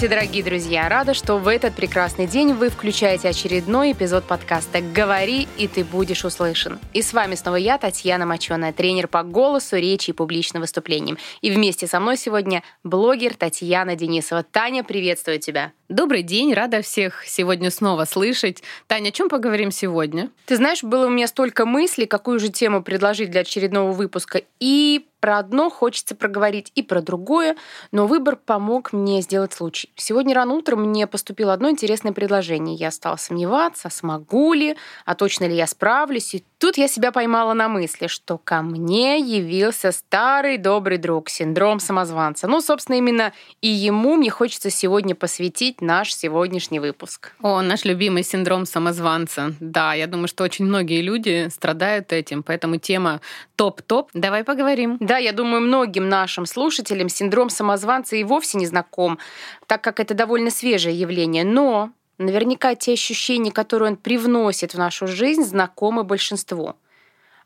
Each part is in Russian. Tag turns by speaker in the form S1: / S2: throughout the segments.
S1: Здравствуйте, дорогие друзья! Рада, что в этот прекрасный день вы включаете очередной эпизод подкаста «Говори, и ты будешь услышан». И с вами снова я, Татьяна Моченая, тренер по голосу, речи и публичным выступлениям. И вместе со мной сегодня блогер Татьяна Денисова. Таня, приветствую тебя!
S2: Добрый день, рада всех сегодня снова слышать. Таня, о чем поговорим сегодня?
S1: Ты знаешь, было у меня столько мыслей, какую же тему предложить для очередного выпуска. И про одно хочется проговорить и про другое, но выбор помог мне сделать случай. Сегодня рано утром мне поступило одно интересное предложение. Я стала сомневаться, смогу ли, а точно ли я справлюсь. И тут я себя поймала на мысли, что ко мне явился старый добрый друг, синдром самозванца. Ну, собственно, именно и ему мне хочется сегодня посвятить наш сегодняшний выпуск.
S2: О, наш любимый синдром самозванца. Да, я думаю, что очень многие люди страдают этим, поэтому тема топ-топ. Давай поговорим.
S1: Да, я думаю, многим нашим слушателям синдром самозванца и вовсе не знаком, так как это довольно свежее явление. Но наверняка те ощущения, которые он привносит в нашу жизнь, знакомы большинству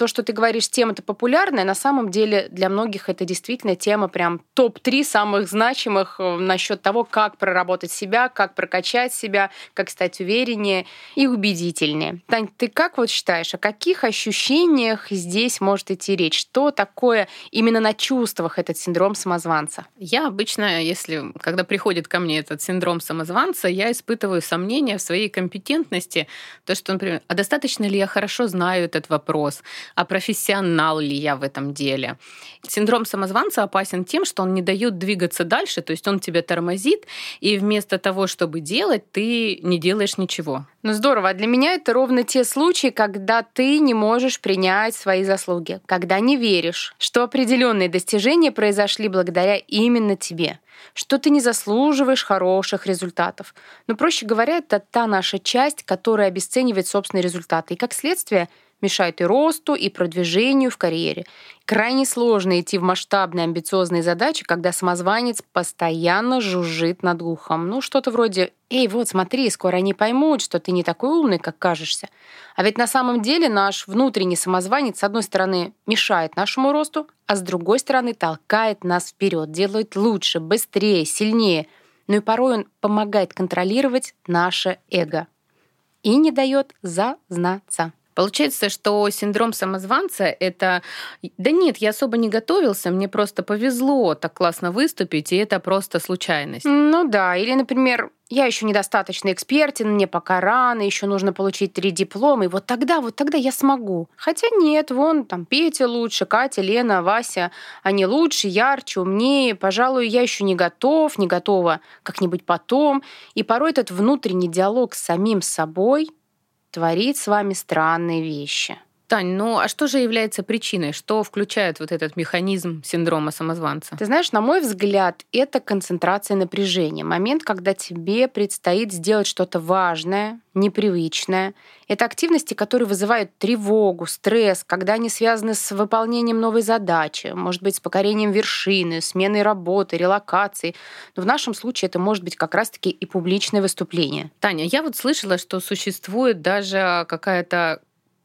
S1: то, что ты говоришь, тема-то популярная, на самом деле для многих это действительно тема прям топ-3 самых значимых э, насчет того, как проработать себя, как прокачать себя, как стать увереннее и убедительнее. Тань, ты как вот считаешь, о каких ощущениях здесь может идти речь? Что такое именно на чувствах этот синдром самозванца?
S2: Я обычно, если, когда приходит ко мне этот синдром самозванца, я испытываю сомнения в своей компетентности, то, что, например, а достаточно ли я хорошо знаю этот вопрос, а профессионал ли я в этом деле. Синдром самозванца опасен тем, что он не дает двигаться дальше, то есть он тебя тормозит, и вместо того, чтобы делать, ты не делаешь ничего.
S1: Ну здорово. А для меня это ровно те случаи, когда ты не можешь принять свои заслуги, когда не веришь, что определенные достижения произошли благодаря именно тебе что ты не заслуживаешь хороших результатов. Но, проще говоря, это та наша часть, которая обесценивает собственные результаты. И, как следствие, мешают и росту, и продвижению в карьере. Крайне сложно идти в масштабные амбициозные задачи, когда самозванец постоянно жужжит над ухом. Ну, что-то вроде «Эй, вот смотри, скоро они поймут, что ты не такой умный, как кажешься». А ведь на самом деле наш внутренний самозванец, с одной стороны, мешает нашему росту, а с другой стороны, толкает нас вперед, делает лучше, быстрее, сильнее. Но и порой он помогает контролировать наше эго и не дает зазнаться.
S2: Получается, что синдром самозванца — это... Да нет, я особо не готовился, мне просто повезло так классно выступить, и это просто случайность.
S1: Ну да, или, например, я еще недостаточно экспертен, мне пока рано, еще нужно получить три диплома, и вот тогда, вот тогда я смогу. Хотя нет, вон там Петя лучше, Катя, Лена, Вася, они лучше, ярче, умнее. Пожалуй, я еще не готов, не готова как-нибудь потом. И порой этот внутренний диалог с самим собой — творит с вами странные вещи.
S2: Тань, ну а что же является причиной? Что включает вот этот механизм синдрома самозванца?
S1: Ты знаешь, на мой взгляд, это концентрация напряжения. Момент, когда тебе предстоит сделать что-то важное, непривычное. Это активности, которые вызывают тревогу, стресс, когда они связаны с выполнением новой задачи, может быть, с покорением вершины, сменой работы, релокацией. Но в нашем случае это может быть как раз-таки и публичное выступление.
S2: Таня, я вот слышала, что существует даже какая-то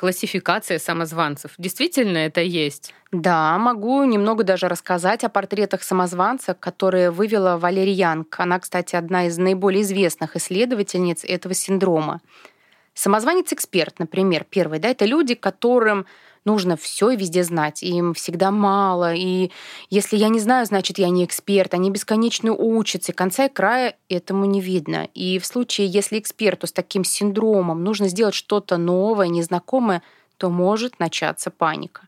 S2: классификация самозванцев. Действительно это есть?
S1: Да, могу немного даже рассказать о портретах самозванца, которые вывела Валерия Янг. Она, кстати, одна из наиболее известных исследовательниц этого синдрома. Самозванец-эксперт, например, первый, да, это люди, которым нужно все и везде знать. Им всегда мало. И если я не знаю, значит, я не эксперт. Они бесконечно учатся. И конца и края этому не видно. И в случае, если эксперту с таким синдромом нужно сделать что-то новое, незнакомое, то может начаться паника.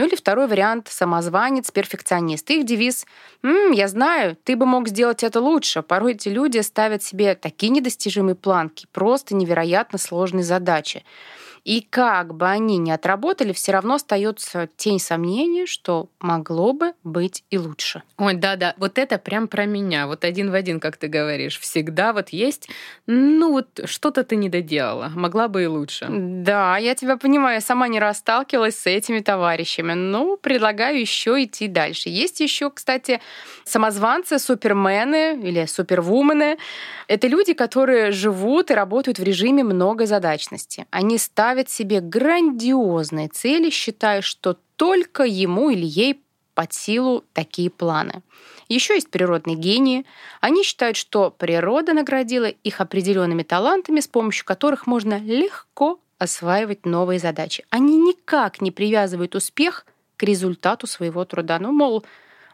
S1: Ну или второй вариант — самозванец, перфекционист. Их девиз «М, «Я знаю, ты бы мог сделать это лучше». Порой эти люди ставят себе такие недостижимые планки, просто невероятно сложные задачи. И как бы они ни отработали, все равно остается тень сомнения, что могло бы быть и лучше.
S2: Ой, да-да, вот это прям про меня, вот один в один, как ты говоришь. Всегда вот есть, ну вот что-то ты не доделала, могла бы и лучше.
S1: Да, я тебя понимаю, я сама не раз сталкивалась с этими товарищами. Ну, предлагаю еще идти дальше. Есть еще, кстати, самозванцы, супермены или супервумены. Это люди, которые живут и работают в режиме многозадачности. Они ставят себе грандиозные цели, считая, что только ему или ей под силу такие планы. Еще есть природные гении. Они считают, что природа наградила их определенными талантами, с помощью которых можно легко осваивать новые задачи. Они никак не привязывают успех к результату своего труда. Ну, мол,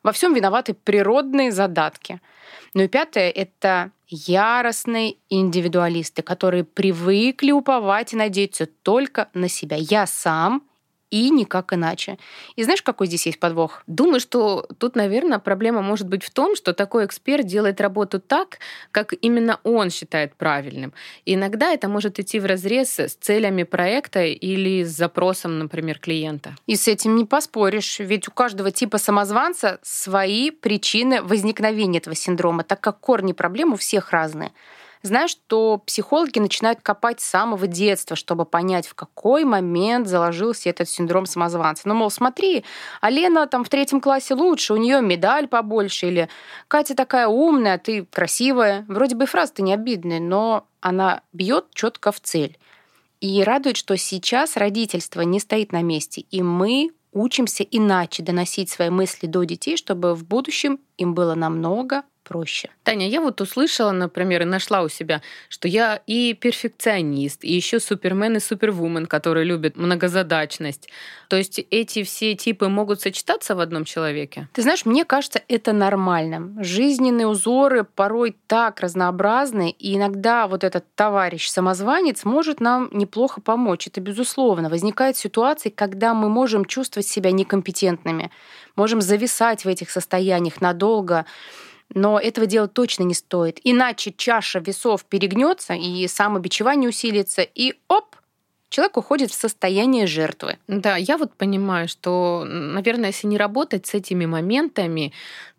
S1: во всем виноваты природные задатки. Ну и пятое — это яростные индивидуалисты, которые привыкли уповать и надеяться только на себя. Я сам и никак иначе. И знаешь, какой здесь есть подвох?
S2: Думаю, что тут, наверное, проблема может быть в том, что такой эксперт делает работу так, как именно он считает правильным. И иногда это может идти в разрез с целями проекта или с запросом, например, клиента.
S1: И с этим не поспоришь, ведь у каждого типа самозванца свои причины возникновения этого синдрома, так как корни проблем у всех разные. Знаешь, что психологи начинают копать с самого детства, чтобы понять, в какой момент заложился этот синдром самозванца. Ну, мол, смотри, а Лена там в третьем классе лучше, у нее медаль побольше, или Катя такая умная, ты красивая. Вроде бы фраза-то не обидная, но она бьет четко в цель. И радует, что сейчас родительство не стоит на месте, и мы учимся иначе доносить свои мысли до детей, чтобы в будущем им было намного проще.
S2: Таня, я вот услышала, например, и нашла у себя, что я и перфекционист, и еще супермен и супервумен, которые любят многозадачность. То есть эти все типы могут сочетаться в одном человеке?
S1: Ты знаешь, мне кажется, это нормально. Жизненные узоры порой так разнообразны, и иногда вот этот товарищ-самозванец может нам неплохо помочь. Это безусловно. Возникают ситуации, когда мы можем чувствовать себя некомпетентными, можем зависать в этих состояниях надолго, но этого делать точно не стоит. Иначе чаша весов перегнется, и самобичевание усилится, и оп, человек уходит в состояние жертвы.
S2: Да, я вот понимаю, что, наверное, если не работать с этими моментами,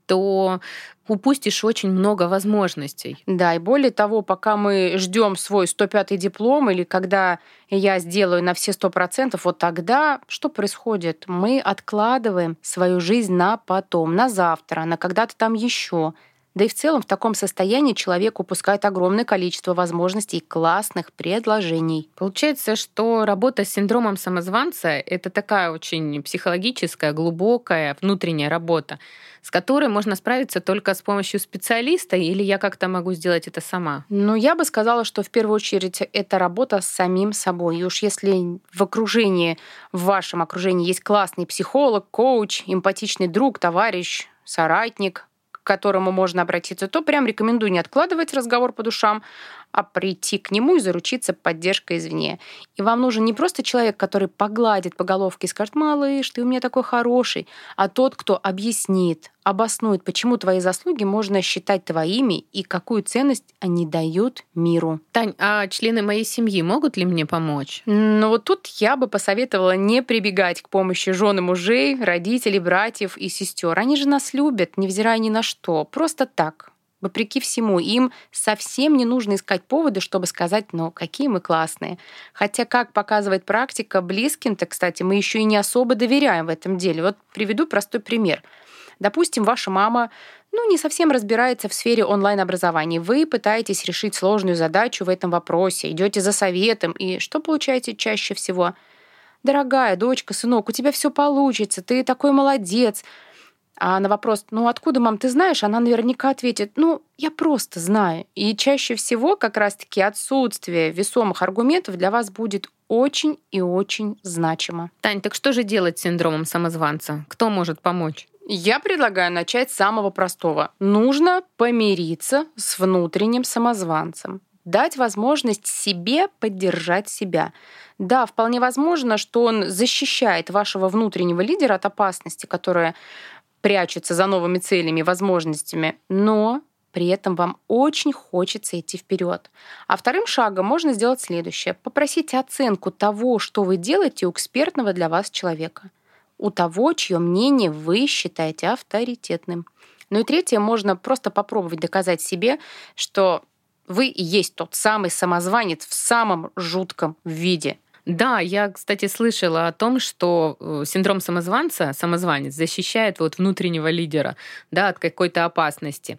S2: то упустишь очень много возможностей.
S1: Да, и более того, пока мы ждем свой 105-й диплом или когда я сделаю на все 100%, вот тогда что происходит? Мы откладываем свою жизнь на потом, на завтра, на когда-то там еще. Да и в целом в таком состоянии человек упускает огромное количество возможностей и классных предложений.
S2: Получается, что работа с синдромом самозванца — это такая очень психологическая, глубокая внутренняя работа, с которой можно справиться только с помощью специалиста, или я как-то могу сделать это сама?
S1: Ну, я бы сказала, что в первую очередь это работа с самим собой. И уж если в окружении, в вашем окружении есть классный психолог, коуч, эмпатичный друг, товарищ, соратник, которому можно обратиться, то прям рекомендую не откладывать разговор по душам, а прийти к нему и заручиться поддержкой извне. И вам нужен не просто человек, который погладит по головке и скажет, малыш, ты у меня такой хороший, а тот, кто объяснит, обоснует, почему твои заслуги можно считать твоими и какую ценность они дают миру.
S2: Тань, а члены моей семьи могут ли мне помочь?
S1: Ну вот тут я бы посоветовала не прибегать к помощи жены мужей, родителей, братьев и сестер. Они же нас любят, невзирая ни на что. Просто так, Вопреки всему, им совсем не нужно искать поводы, чтобы сказать, ну, какие мы классные. Хотя, как показывает практика, близким-то, кстати, мы еще и не особо доверяем в этом деле. Вот приведу простой пример. Допустим, ваша мама ну, не совсем разбирается в сфере онлайн-образования. Вы пытаетесь решить сложную задачу в этом вопросе, идете за советом, и что получаете чаще всего? Дорогая дочка, сынок, у тебя все получится, ты такой молодец. А на вопрос, ну откуда, мам, ты знаешь, она наверняка ответит, ну, я просто знаю. И чаще всего как раз-таки отсутствие весомых аргументов для вас будет очень и очень значимо.
S2: Тань, так что же делать с синдромом самозванца? Кто может помочь?
S1: Я предлагаю начать с самого простого. Нужно помириться с внутренним самозванцем. Дать возможность себе поддержать себя. Да, вполне возможно, что он защищает вашего внутреннего лидера от опасности, которая прячется за новыми целями и возможностями, но при этом вам очень хочется идти вперед. А вторым шагом можно сделать следующее. Попросите оценку того, что вы делаете у экспертного для вас человека. У того, чье мнение вы считаете авторитетным. Ну и третье, можно просто попробовать доказать себе, что вы и есть тот самый самозванец в самом жутком виде –
S2: да, я, кстати, слышала о том, что э, синдром самозванца, самозванец, защищает вот внутреннего лидера да, от какой-то опасности.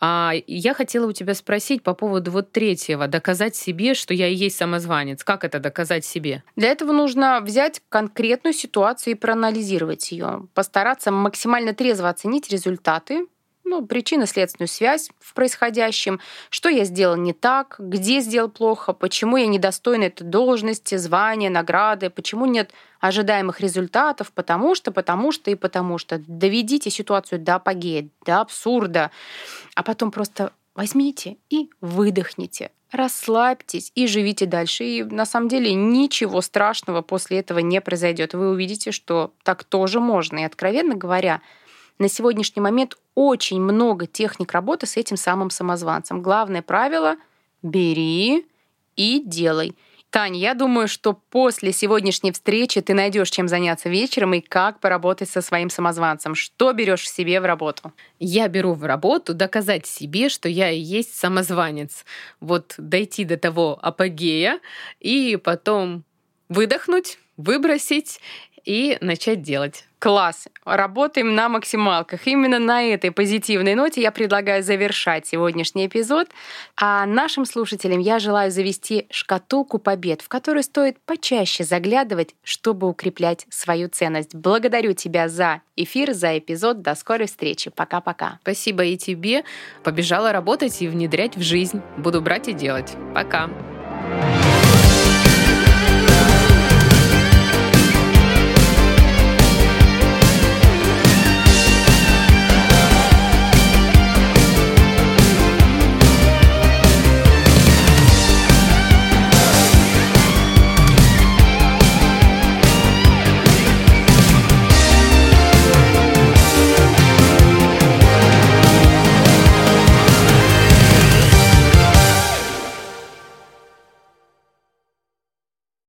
S2: А я хотела у тебя спросить по поводу вот третьего, доказать себе, что я и есть самозванец. Как это доказать себе?
S1: Для этого нужно взять конкретную ситуацию и проанализировать ее, постараться максимально трезво оценить результаты, ну, причинно-следственную связь в происходящем, что я сделал не так, где сделал плохо, почему я недостойна этой должности, звания, награды, почему нет ожидаемых результатов, потому что, потому что и потому что. Доведите ситуацию до апогея, до абсурда, а потом просто возьмите и выдохните, расслабьтесь и живите дальше. И на самом деле ничего страшного после этого не произойдет. Вы увидите, что так тоже можно. И откровенно говоря, на сегодняшний момент очень много техник работы с этим самым самозванцем. Главное правило — бери и делай. Таня, я думаю, что после сегодняшней встречи ты найдешь чем заняться вечером и как поработать со своим самозванцем. Что берешь себе в работу?
S2: Я беру в работу доказать себе, что я и есть самозванец. Вот дойти до того апогея и потом выдохнуть, выбросить и начать делать.
S1: Класс. Работаем на максималках. Именно на этой позитивной ноте я предлагаю завершать сегодняшний эпизод. А нашим слушателям я желаю завести шкатулку побед, в которую стоит почаще заглядывать, чтобы укреплять свою ценность. Благодарю тебя за эфир, за эпизод. До скорой встречи. Пока-пока.
S2: Спасибо и тебе. Побежала работать и внедрять в жизнь. Буду брать и делать. Пока.